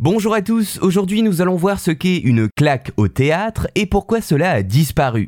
Bonjour à tous, aujourd'hui nous allons voir ce qu'est une claque au théâtre et pourquoi cela a disparu.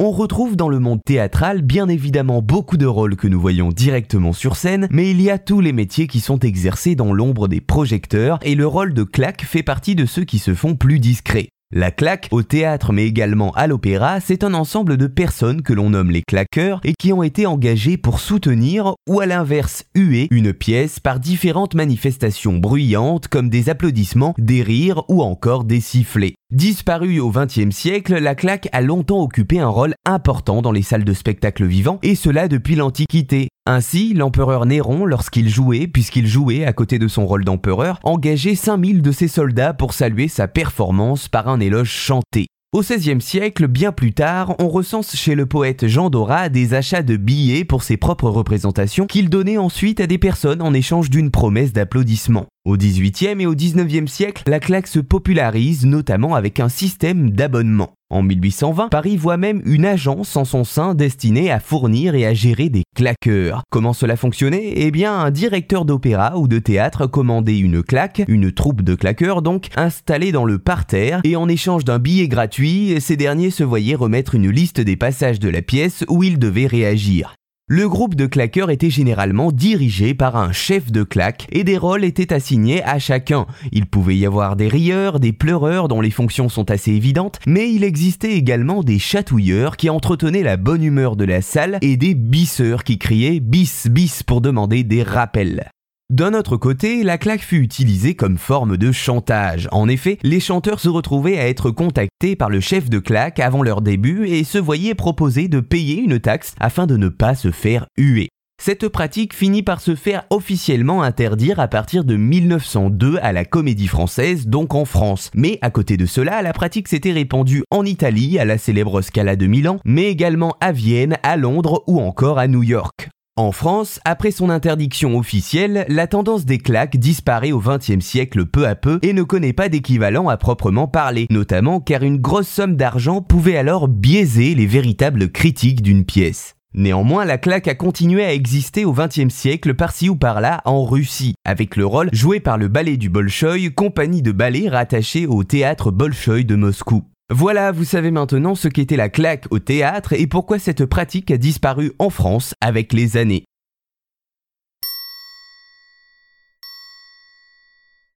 On retrouve dans le monde théâtral bien évidemment beaucoup de rôles que nous voyons directement sur scène, mais il y a tous les métiers qui sont exercés dans l'ombre des projecteurs et le rôle de claque fait partie de ceux qui se font plus discrets. La claque, au théâtre mais également à l'opéra, c'est un ensemble de personnes que l'on nomme les claqueurs et qui ont été engagées pour soutenir ou à l'inverse huer une pièce par différentes manifestations bruyantes comme des applaudissements, des rires ou encore des sifflets. Disparue au XXe siècle, la claque a longtemps occupé un rôle important dans les salles de spectacle vivant, et cela depuis l'Antiquité. Ainsi, l'empereur Néron, lorsqu'il jouait, puisqu'il jouait à côté de son rôle d'empereur, engageait 5000 de ses soldats pour saluer sa performance par un éloge chanté. Au XVIe siècle, bien plus tard, on recense chez le poète Jean Dora des achats de billets pour ses propres représentations qu'il donnait ensuite à des personnes en échange d'une promesse d'applaudissement. Au XVIIIe et au XIXe siècle, la claque se popularise notamment avec un système d'abonnement. En 1820, Paris voit même une agence en son sein destinée à fournir et à gérer des claqueurs. Comment cela fonctionnait? Eh bien, un directeur d'opéra ou de théâtre commandait une claque, une troupe de claqueurs donc, installée dans le parterre, et en échange d'un billet gratuit, ces derniers se voyaient remettre une liste des passages de la pièce où ils devaient réagir. Le groupe de claqueurs était généralement dirigé par un chef de claque et des rôles étaient assignés à chacun. Il pouvait y avoir des rieurs, des pleureurs dont les fonctions sont assez évidentes, mais il existait également des chatouilleurs qui entretenaient la bonne humeur de la salle et des bisseurs qui criaient bis bis pour demander des rappels. D'un autre côté, la claque fut utilisée comme forme de chantage. En effet, les chanteurs se retrouvaient à être contactés par le chef de claque avant leur début et se voyaient proposer de payer une taxe afin de ne pas se faire huer. Cette pratique finit par se faire officiellement interdire à partir de 1902 à la Comédie Française, donc en France. Mais à côté de cela, la pratique s'était répandue en Italie, à la célèbre Scala de Milan, mais également à Vienne, à Londres ou encore à New York. En France, après son interdiction officielle, la tendance des claques disparaît au XXe siècle peu à peu et ne connaît pas d'équivalent à proprement parler, notamment car une grosse somme d'argent pouvait alors biaiser les véritables critiques d'une pièce. Néanmoins, la claque a continué à exister au XXe siècle par-ci ou par-là en Russie, avec le rôle joué par le ballet du Bolchoï, compagnie de ballet rattachée au théâtre Bolchoï de Moscou. Voilà, vous savez maintenant ce qu'était la claque au théâtre et pourquoi cette pratique a disparu en France avec les années.